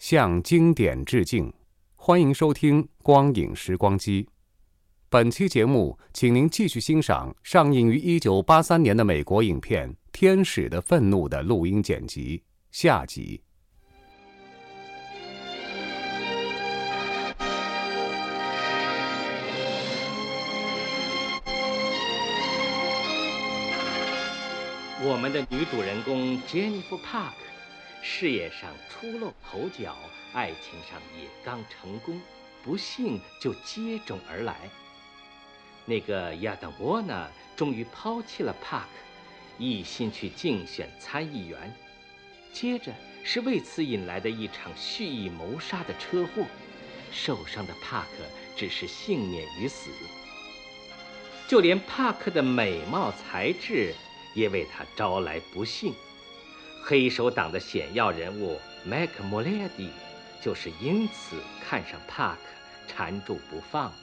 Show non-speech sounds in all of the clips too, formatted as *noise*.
向经典致敬。欢迎收听《光影时光机》。本期节目，请您继续欣赏上映于一九八三年的美国影片《天使的愤怒》的录音剪辑下集。我们的女主人公 Jennifer Park，事业上初露头角，爱情上也刚成功，不幸就接踵而来。那个亚当沃纳终于抛弃了帕克一心去竞选参议员。接着是为此引来的一场蓄意谋杀的车祸，受伤的帕克只是幸免于死。就连帕克的美貌才智。也为他招来不幸。黑手党的显要人物麦克莫雷迪，就是因此看上帕克，缠住不放的。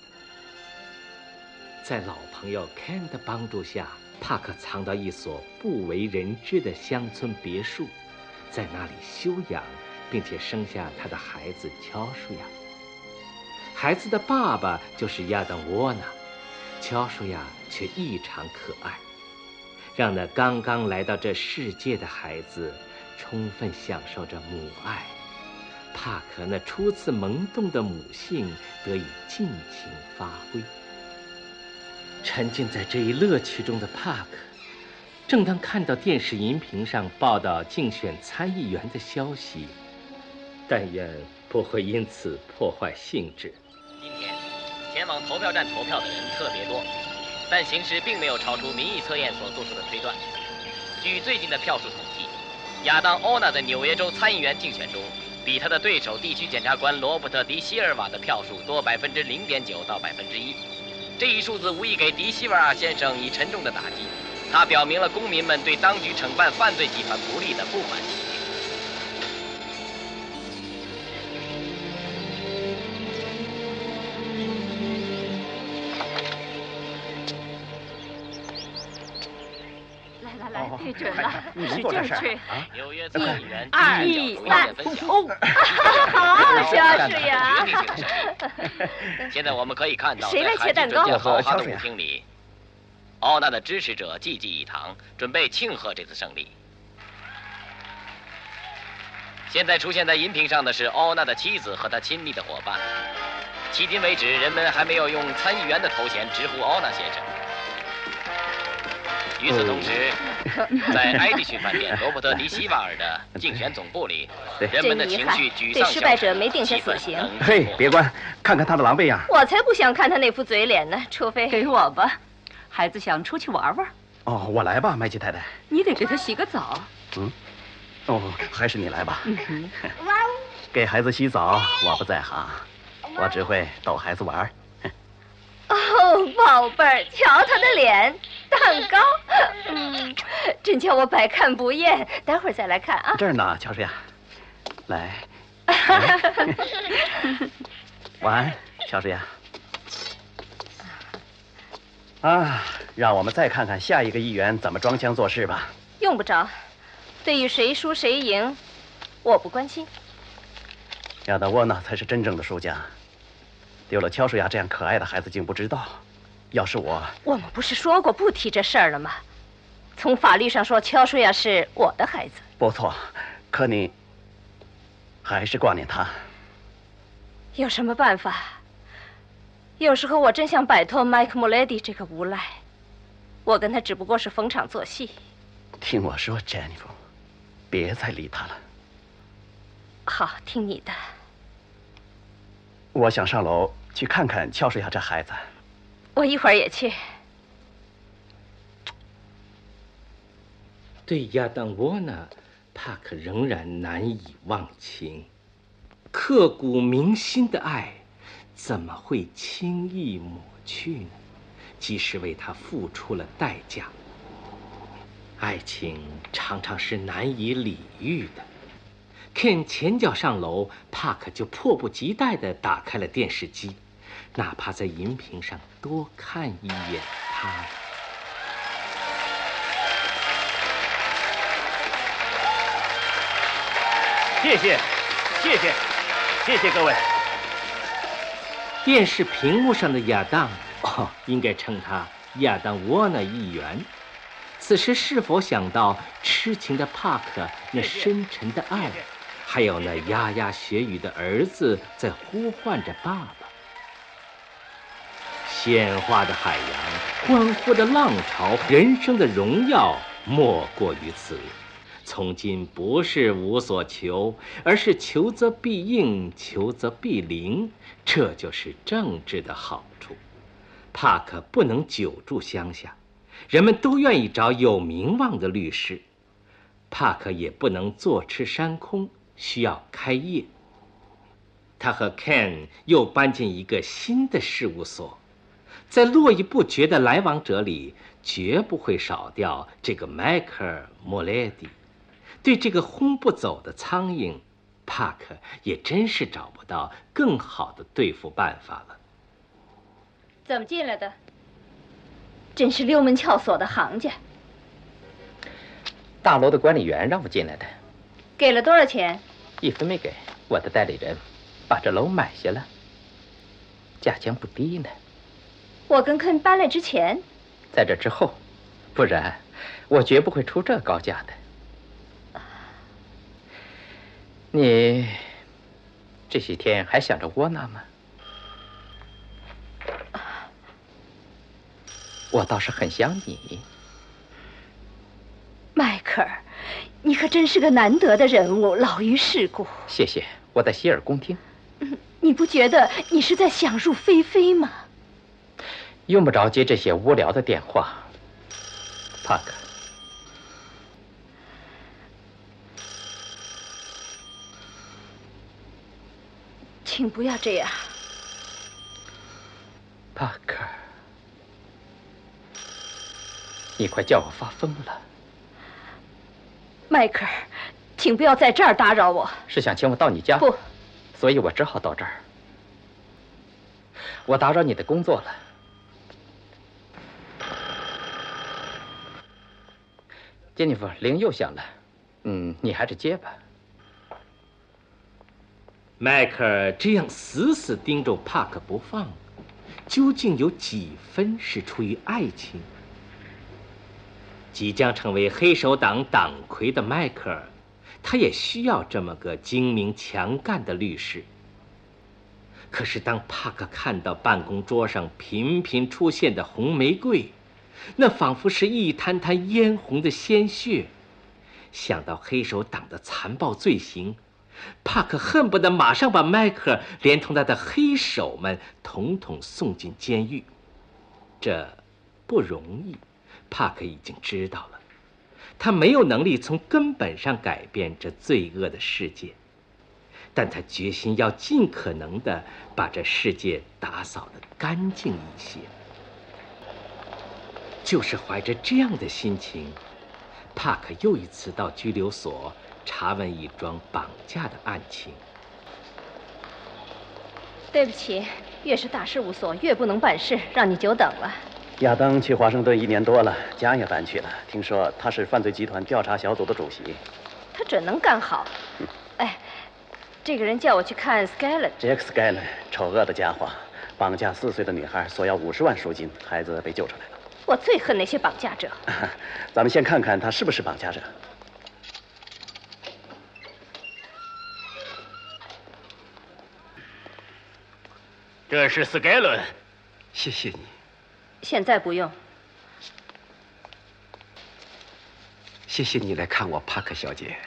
在老朋友 Ken 的帮助下，帕克藏到一所不为人知的乡村别墅，在那里休养，并且生下他的孩子乔舒亚。孩子的爸爸就是亚当沃纳，乔舒亚却异常可爱。让那刚刚来到这世界的孩子充分享受着母爱，帕克那初次萌动的母性得以尽情发挥。沉浸在这一乐趣中的帕克，正当看到电视荧屏上报道竞选参议员的消息，但愿不会因此破坏兴致。今天前往投票站投票的人特别多。但形势并没有超出民意测验所做出的推断。据最近的票数统计，亚当·欧纳在纽约州参议员竞选中，比他的对手地区检察官罗伯特·迪希尔瓦的票数多百分之零点九到百分之一。这一数字无疑给迪希尔瓦先生以沉重的打击，它表明了公民们对当局惩办犯罪集团不利的不满准了，使劲吹！纽约参议员二一三，哦，好，肖师呀！现在我们可以看到，谁来切蛋糕？豪华的舞厅里，奥纳的支持者济济一堂，准备庆贺这次胜利。现在出现在荧屏上的是奥娜的妻子和他亲密的伙伴。迄今为止，人们还没有用参议员的头衔直呼奥娜先生。与此同时，在埃迪逊饭店 *laughs* 罗伯特·迪希瓦尔的竞选总部里，人们的情绪沮丧。对失败者没定下死刑。嘿，别关，看看他的狼狈样。我才不想看他那副嘴脸呢，除非给我吧。孩子想出去玩玩。哦，我来吧，麦琪太太。你得给他洗个澡。嗯。哦，还是你来吧。嗯、*laughs* 给孩子洗澡我不在行，我只会逗孩子玩。*laughs* 哦，宝贝儿，瞧他的脸，蛋糕，*laughs* 嗯，真叫我百看不厌。待会儿再来看啊。这儿呢，乔治亚，来。*laughs* 晚安，乔治亚。啊，让我们再看看下一个议员怎么装腔作势吧。用不着，对于谁输谁赢，我不关心。亚当沃纳才是真正的输家。丢了乔舒雅这样可爱的孩子，竟不知道。要是我，我们不是说过不提这事儿了吗？从法律上说，乔舒雅是我的孩子。不错，可你还是挂念他。有什么办法？有时候我真想摆脱麦克莫雷迪这个无赖。我跟他只不过是逢场作戏。听我说，Jennifer，别再理他了。好，听你的。我想上楼去看看乔舒亚这孩子。我一会儿也去。对亚当沃纳，帕克仍然难以忘情。刻骨铭心的爱，怎么会轻易抹去呢？即使为他付出了代价。爱情常常是难以理喻的。Ken 前脚上楼，帕克就迫不及待地打开了电视机，哪怕在荧屏上多看一眼他。谢谢，谢谢，谢谢各位。电视屏幕上的亚当，哦，应该称他亚当沃纳议员。此时是否想到痴情的帕克那深沉的爱？还有那牙牙学语的儿子在呼唤着爸爸。鲜花的海洋，欢呼的浪潮，人生的荣耀莫过于此。从今不是无所求，而是求则必应，求则必灵。这就是政治的好处。帕克不能久住乡下，人们都愿意找有名望的律师。帕克也不能坐吃山空。需要开业。他和 Ken 又搬进一个新的事务所，在络绎不绝的来往者里，绝不会少掉这个迈克尔·莫雷迪。对这个轰不走的苍蝇，帕克也真是找不到更好的对付办法了。怎么进来的？真是溜门撬锁的行家。大楼的管理员让我进来的。给了多少钱？一分没给。我的代理人把这楼买下了，价钱不低呢。我跟肯搬来之前，在这之后，不然我绝不会出这高价的。你这些天还想着窝囊吗？我倒是很想你，迈克尔。你可真是个难得的人物，老于世故。谢谢，我在洗耳恭听。你不觉得你是在想入非非吗？用不着接这些无聊的电话，帕克。请不要这样，帕克。你快叫我发疯了。迈克尔，请不要在这儿打扰我。是想请我到你家？不，所以我只好到这儿。我打扰你的工作了。杰尼弗，铃又响了。嗯，你还是接吧。迈克尔这样死死盯着帕克不放，究竟有几分是出于爱情？即将成为黑手党党魁的迈克尔，他也需要这么个精明强干的律师。可是，当帕克看到办公桌上频频出现的红玫瑰，那仿佛是一滩滩嫣红的鲜血；想到黑手党的残暴罪行，帕克恨不得马上把迈克连同他的黑手们统统送进监狱。这不容易。帕克已经知道了，他没有能力从根本上改变这罪恶的世界，但他决心要尽可能的把这世界打扫的干净一些。就是怀着这样的心情，帕克又一次到拘留所查问一桩绑架的案情。对不起，越是大事务所越不能办事，让你久等了。亚当去华盛顿一年多了，家也搬去了。听说他是犯罪集团调查小组的主席，他准能干好。哎，这个人叫我去看 Skyler。Jack Skyler，丑恶的家伙，绑架四岁的女孩，索要五十万赎金，孩子被救出来了。我最恨那些绑架者。*laughs* 咱们先看看他是不是绑架者。这是斯盖伦。谢谢你。现在不用。谢谢你来看我，帕克小姐。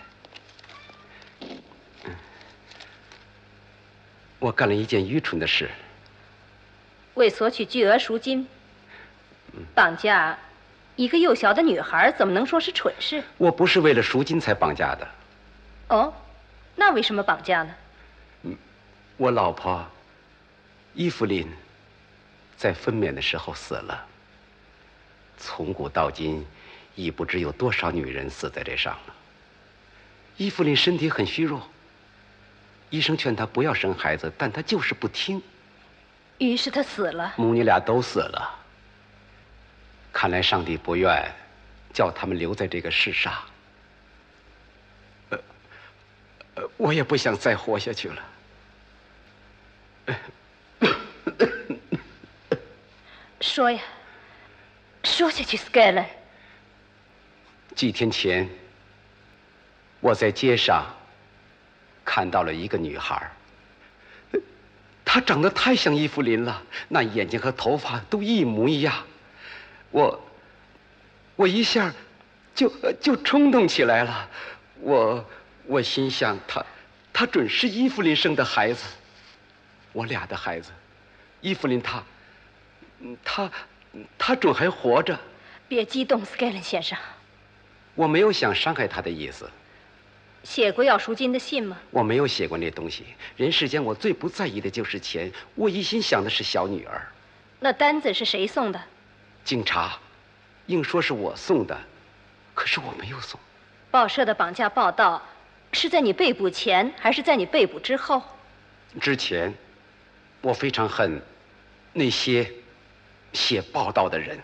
我干了一件愚蠢的事。为索取巨额赎金，绑架一个幼小的女孩，怎么能说是蠢事？我不是为了赎金才绑架的。哦，那为什么绑架呢？嗯我老婆伊芙琳在分娩的时候死了。从古到今，已不知有多少女人死在这上了。伊芙琳身体很虚弱。医生劝她不要生孩子，但她就是不听。于是她死了。母女俩都死了。看来上帝不愿叫他们留在这个世上。呃，呃，我也不想再活下去了。说呀，说下去，Skyler。几天前，我在街上。看到了一个女孩，她长得太像伊芙琳了，那眼睛和头发都一模一样。我，我一下就就冲动起来了。我我心想，他，他准是伊芙琳生的孩子，我俩的孩子。伊芙琳她，她她准还活着。别激动，斯盖伦先生。我没有想伤害他的意思。写过要赎金的信吗？我没有写过那东西。人世间我最不在意的就是钱，我一心想的是小女儿。那单子是谁送的？警察，硬说是我送的，可是我没有送。报社的绑架报道是在你被捕前，还是在你被捕之后？之前，我非常恨那些写报道的人。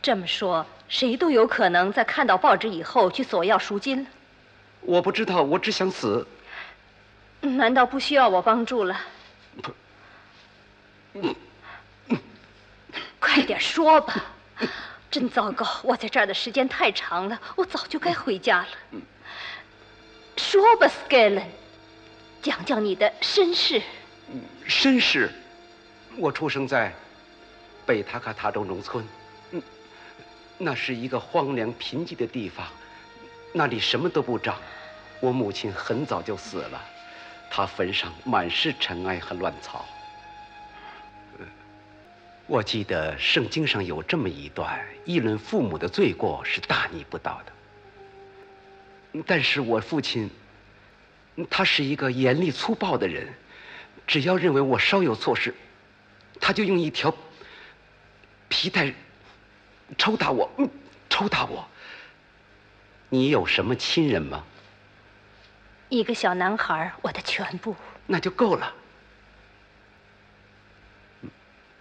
这么说，谁都有可能在看到报纸以后去索要赎金。我不知道，我只想死。难道不需要我帮助了？不，快点说吧！真糟糕，我在这儿的时间太长了，我早就该回家了。说吧，Skalen，讲讲你的身世。身世，我出生在北塔卡塔州农村，嗯，那是一个荒凉贫瘠的地方。那里什么都不长，我母亲很早就死了，她坟上满是尘埃和乱草。我记得圣经上有这么一段：议论父母的罪过是大逆不道的。但是我父亲，他是一个严厉粗暴的人，只要认为我稍有错事，他就用一条皮带抽打我，抽打我。你有什么亲人吗？一个小男孩，我的全部。那就够了，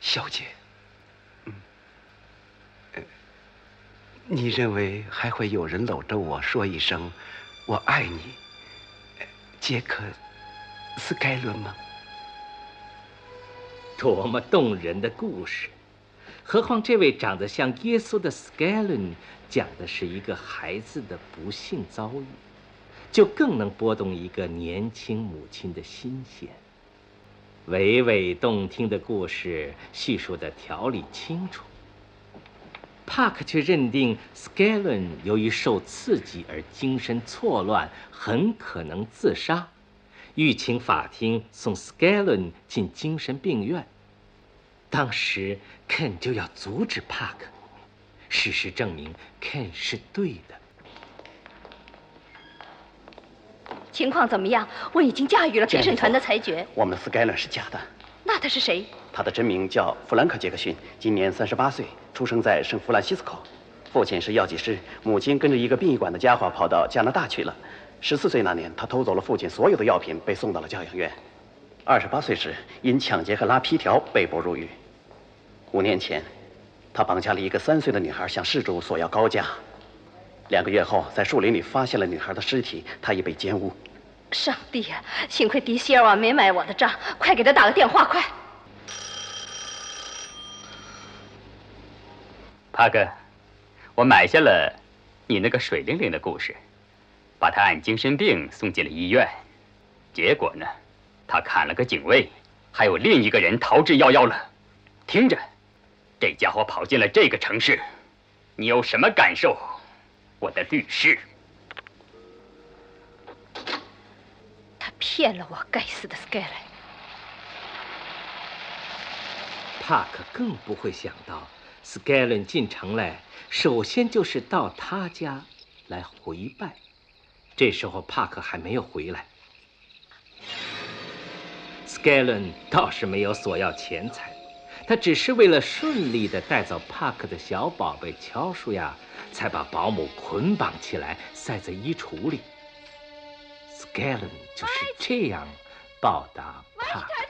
小姐。你认为还会有人搂着我说一声“我爱你”，杰克·斯盖伦吗？多么动人的故事！何况这位长得像耶稣的斯盖伦。讲的是一个孩子的不幸遭遇，就更能拨动一个年轻母亲的心弦。娓娓动听的故事叙述的条理清楚，帕克却认定 Skalen 由于受刺激而精神错乱，很可能自杀，欲请法庭送 Skalen 进精神病院。当时 Ken 就要阻止帕克。事实证明，Ken 是对的。情况怎么样？我已经驾驭了陪审团的裁决。我们斯盖勒是假的。那他是谁？他的真名叫弗兰克·杰克逊，今年三十八岁，出生在圣弗兰西斯科。父亲是药剂师，母亲跟着一个殡仪馆的家伙跑到加拿大去了。十四岁那年，他偷走了父亲所有的药品，被送到了教养院。二十八岁时，因抢劫和拉皮条被捕入狱。五年前。他绑架了一个三岁的女孩，向事主索要高价。两个月后，在树林里发现了女孩的尸体，她已被奸污。上帝呀！幸亏迪西尔瓦没买我的账，快给他打个电话，快！帕克，我买下了你那个水灵灵的故事，把他按精神病送进了医院。结果呢，他砍了个警卫，还有另一个人逃之夭夭了。听着。这家伙跑进了这个城市，你有什么感受？我的律师。他骗了我，该死的 Skyler。帕克更不会想到，Skyler 进城来，首先就是到他家来回拜。这时候帕克还没有回来。Skyler 倒是没有索要钱财，他只是为了顺利的带走帕克的小宝贝乔舒亚，才把保姆捆绑起来塞在衣橱里。Skyler 就是这样报答帕克。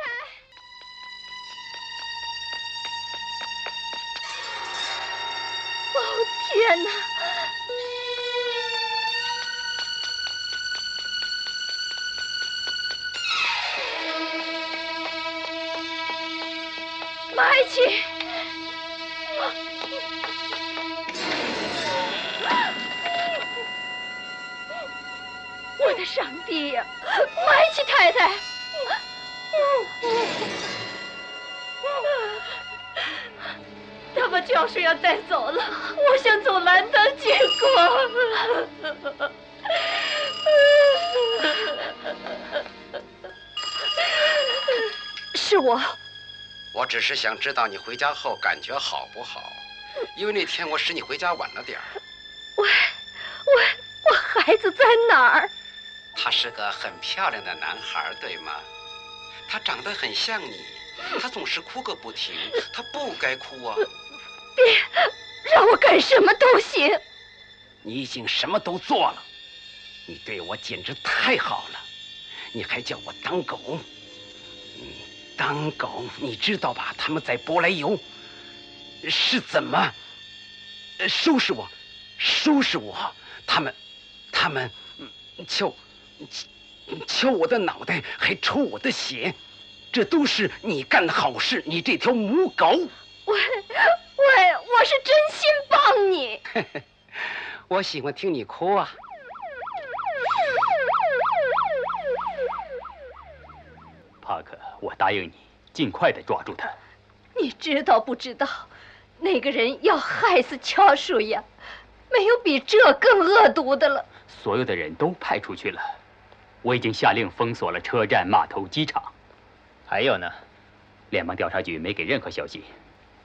天哪！麦琪，我的上帝呀，麦琪太太！他把教授要带走了，我想走难得结果。是我。我只是想知道你回家后感觉好不好，因为那天我使你回家晚了点儿。我我我孩子在哪儿？他是个很漂亮的男孩，对吗？他长得很像你，他总是哭个不停，他不该哭啊。别，让我干什么都行。你已经什么都做了，你对我简直太好了，你还叫我当狗。当狗，你知道吧？他们在博莱尤是怎么收拾我？收拾我！他们，他们敲敲我的脑袋，还抽我的血，这都是你干的好事！你这条母狗！我我我是真心帮你。*laughs* 我喜欢听你哭啊。帕克，我答应你，尽快的抓住他。你知道不知道，那个人要害死乔叔呀，没有比这更恶毒的了。所有的人都派出去了，我已经下令封锁了车站、码头、机场。还有呢，联邦调查局没给任何消息。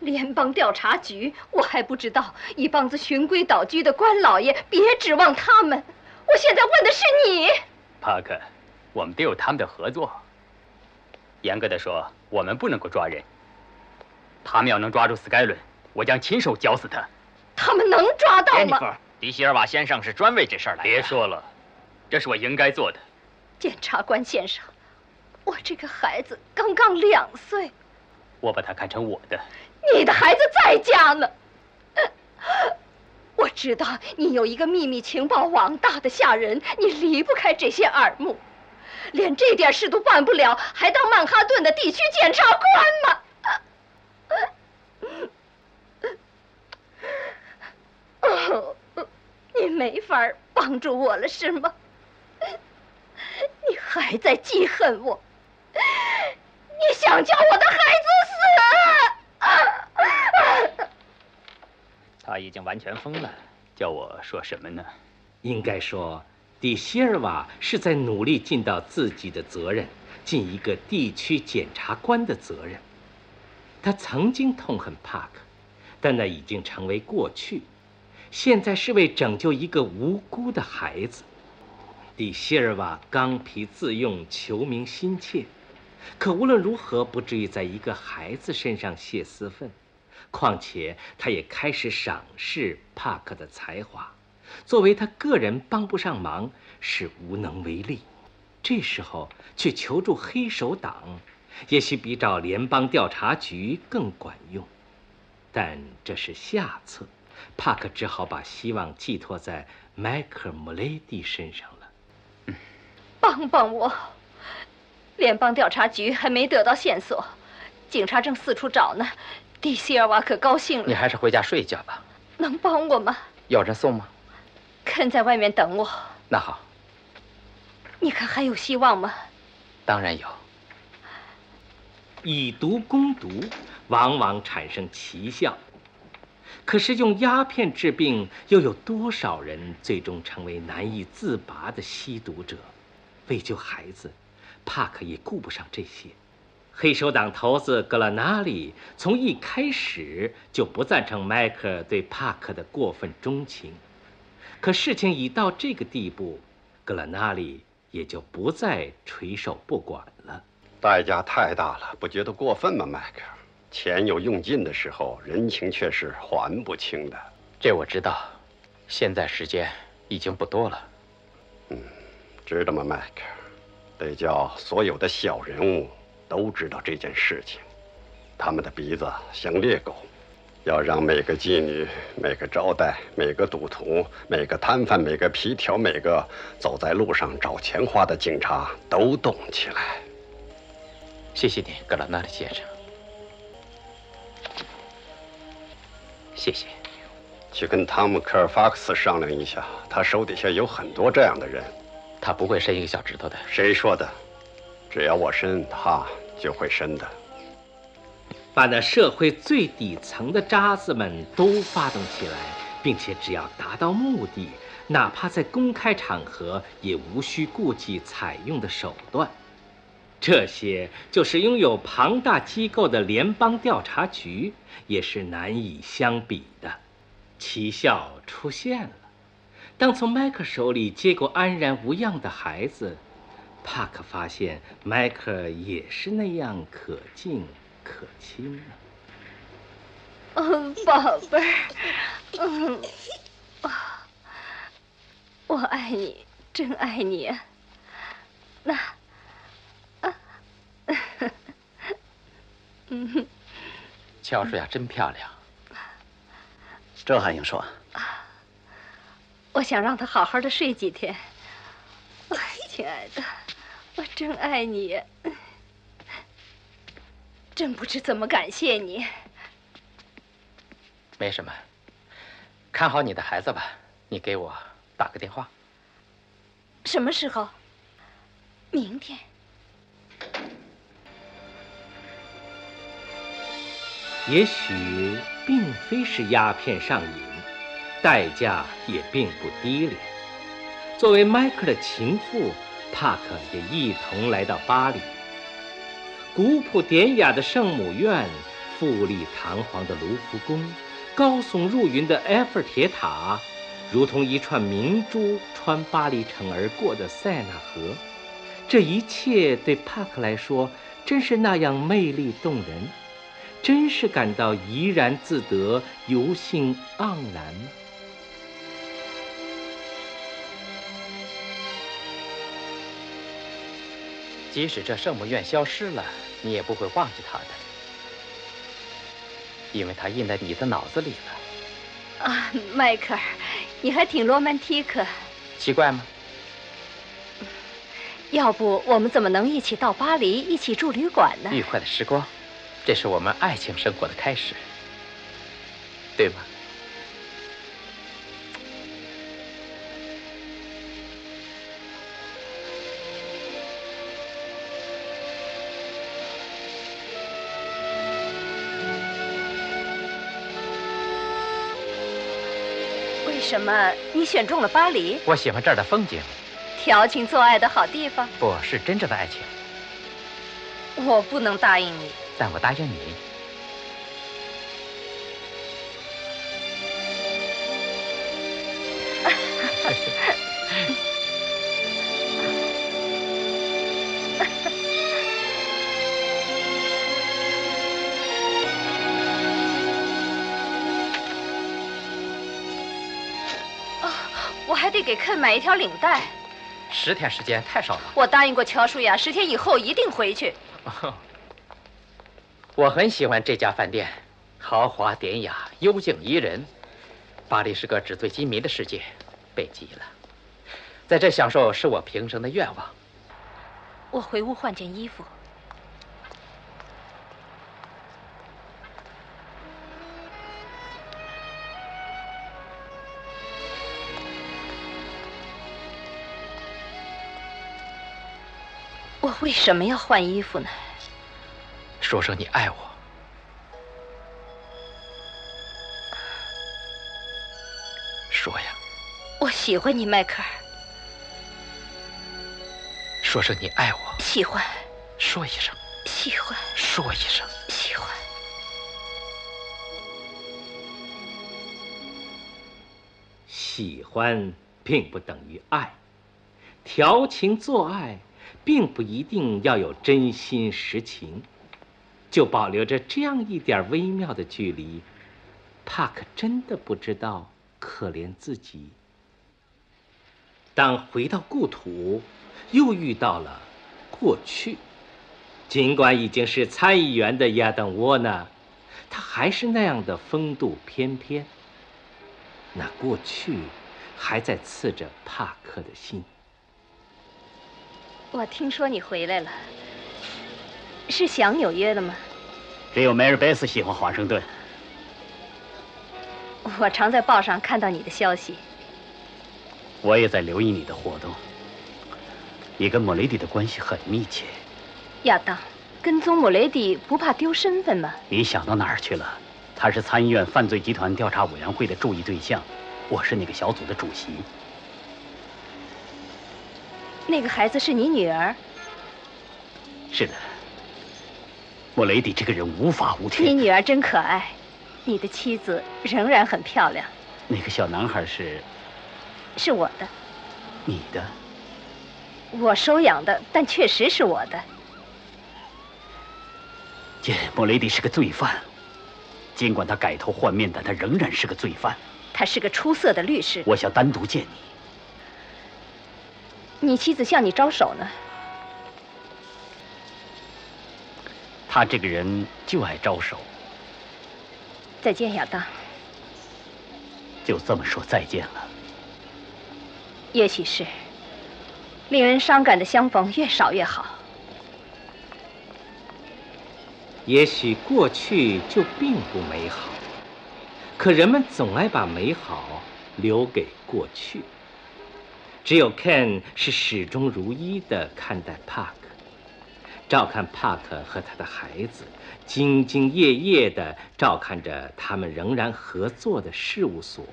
联邦调查局，我还不知道。一帮子循规蹈矩的官老爷，别指望他们。我现在问的是你，帕克，我们得有他们的合作。严格的说，我们不能够抓人。他们要能抓住斯盖伦，我将亲手绞死他。他们能抓到吗？迪希尔瓦先生是专为这事儿来的。别说了，这是我应该做的。检察官先生，我这个孩子刚刚两岁，我把他看成我的。你的孩子在家呢。*laughs* 我知道你有一个秘密情报网，大的吓人，你离不开这些耳目。连这点事都办不了，还当曼哈顿的地区检察官吗？*laughs* 哦，你没法帮助我了是吗？你还在记恨我？你想叫我的孩子死？他已经完全疯了，叫我说什么呢？应该说。迪希尔瓦是在努力尽到自己的责任，尽一个地区检察官的责任。他曾经痛恨帕克，但那已经成为过去。现在是为拯救一个无辜的孩子。迪希尔瓦刚愎自用，求名心切，可无论如何不至于在一个孩子身上泄私愤。况且他也开始赏识帕克的才华。作为他个人帮不上忙，是无能为力。这时候去求助黑手党，也许比找联邦调查局更管用。但这是下策，帕克只好把希望寄托在迈克尔·穆雷蒂身上了。帮帮我！联邦调查局还没得到线索，警察正四处找呢。蒂西尔瓦可高兴了。你还是回家睡一觉吧。能帮我吗？有人送吗？肯在外面等我。那好。你看还有希望吗？当然有。以毒攻毒，往往产生奇效。可是用鸦片治病，又有多少人最终成为难以自拔的吸毒者？为救孩子，帕克也顾不上这些。黑手党头子格拉纳里从一开始就不赞成迈克对帕克的过分钟情。可事情已到这个地步，格拉纳里也就不再垂手不管了。代价太大了，不觉得过分吗，迈克？钱有用尽的时候，人情却是还不清的。这我知道，现在时间已经不多了。嗯，知道吗，迈克？得叫所有的小人物都知道这件事情。他们的鼻子像猎狗，要让每个妓女、每个招待、每个赌徒、每个摊贩、每个皮条、每个走在路上找钱花的警察都动起来。谢谢你，格拉纳的先生。谢谢。去跟汤姆·科尔法克斯商量一下，他手底下有很多这样的人。他不会伸一个小指头的。谁说的？只要我伸，他就会深的。把那社会最底层的渣子们都发动起来，并且只要达到目的，哪怕在公开场合，也无需顾忌采用的手段。这些就是拥有庞大机构的联邦调查局，也是难以相比的。奇效出现了。当从迈克手里接过安然无恙的孩子，帕克发现迈克也是那样可敬可亲呢。嗯，宝贝儿，嗯，啊，我爱你，真爱你。那。嗯，*laughs* 乔舒雅真漂亮。这还用说？我想让她好好的睡几天。哎，*laughs* 亲爱的，我真爱你，真不知怎么感谢你。没什么，看好你的孩子吧。你给我打个电话。什么时候？明天。也许并非是鸦片上瘾，代价也并不低廉。作为迈克的情妇，帕克也一同来到巴黎。古朴典雅的圣母院，富丽堂皇的卢浮宫，高耸入云的埃菲尔铁塔，如同一串明珠穿巴黎城而过的塞纳河，这一切对帕克来说，真是那样魅力动人。真是感到怡然自得、游兴盎然。即使这圣母院消失了，你也不会忘记它的，因为它印在你的脑子里了。啊，迈克尔，你还挺罗曼蒂克。奇怪吗？要不我们怎么能一起到巴黎，一起住旅馆呢？愉快的时光。这是我们爱情生活的开始，对吗？什么你选中了巴黎？我喜欢这儿的风景，调情做爱的好地方。不是真正的爱情。我不能答应你。但我答应你。*laughs* 给肯买一条领带。十天时间太少了。我答应过乔舒雅，十天以后一定回去。*laughs* 我很喜欢这家饭店，豪华典雅，幽静宜人。巴黎是个纸醉金迷的世界，北极了。在这享受是我平生的愿望。我回屋换件衣服。为什么要换衣服呢？说说你爱我。说呀。我喜欢你迈克尔。说声你爱我。喜欢。说一声。喜欢。说一声。喜欢。喜欢并不等于爱。调情做爱并不一定要有真心实情，就保留着这样一点微妙的距离。帕克真的不知道可怜自己。当回到故土，又遇到了过去。尽管已经是参议员的亚当沃纳，他还是那样的风度翩翩。那过去还在刺着帕克的心。我听说你回来了，是想纽约的吗？只有梅尔贝斯喜欢华盛顿。我常在报上看到你的消息。我也在留意你的活动。你跟莫雷迪的关系很密切。亚当，跟踪莫雷迪不怕丢身份吗？你想到哪儿去了？他是参议院犯罪集团调查委员会的注意对象，我是那个小组的主席。那个孩子是你女儿？是的。莫雷迪这个人无法无天。你女儿真可爱，你的妻子仍然很漂亮。那个小男孩是？是我的，你的，我收养的，但确实是我的。见莫雷迪是个罪犯，尽管他改头换面，但他仍然是个罪犯。他是个出色的律师。我想单独见你。你妻子向你招手呢？他这个人就爱招手。再见，亚当。就这么说再见了。也许是，令人伤感的相逢越少越好。也许过去就并不美好，可人们总爱把美好留给过去。只有 Ken 是始终如一的看待帕克，照看帕克和他的孩子，兢兢业业的照看着他们仍然合作的事务所。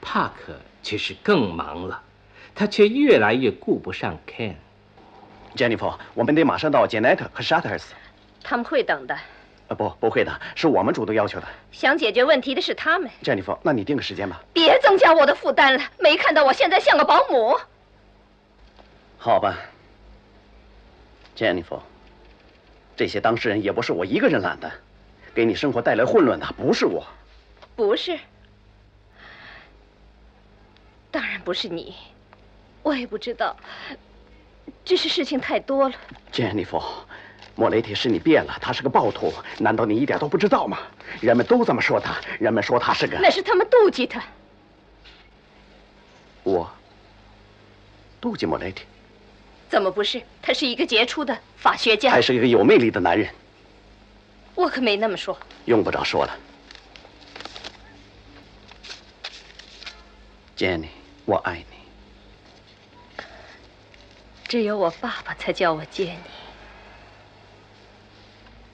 帕克。却是更忙了，他却越来越顾不上 Ken。Jennifer，我们得马上到 Janet 和 Shutters。他们会等的。呃，不，不会的，是我们主动要求的。想解决问题的是他们。Jennifer，那你定个时间吧。别增加我的负担了，没看到我现在像个保姆？好吧，Jennifer，这些当事人也不是我一个人揽的，给你生活带来混乱的不是我。不是。当然不是你，我也不知道，只是事情太多了。Jennifer，莫雷提是你变了，他是个暴徒，难道你一点都不知道吗？人们都这么说他，人们说他是个……那是他们妒忌他。我妒忌莫雷提？怎么不是？他是一个杰出的法学家，还是一个有魅力的男人。我可没那么说。用不着说了，Jenny。我爱你，只有我爸爸才叫我见你。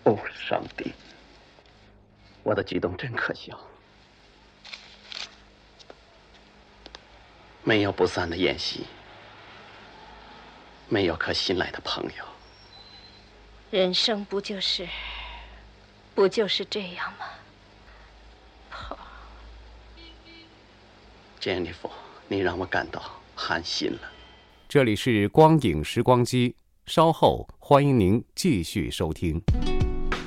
哦，上帝，我的举动真可笑。没有不散的宴席，没有可信赖的朋友。人生不就是，不就是这样吗？Jennifer。你让我感到寒心了。这里是光影时光机，稍后欢迎您继续收听。